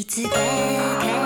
いつか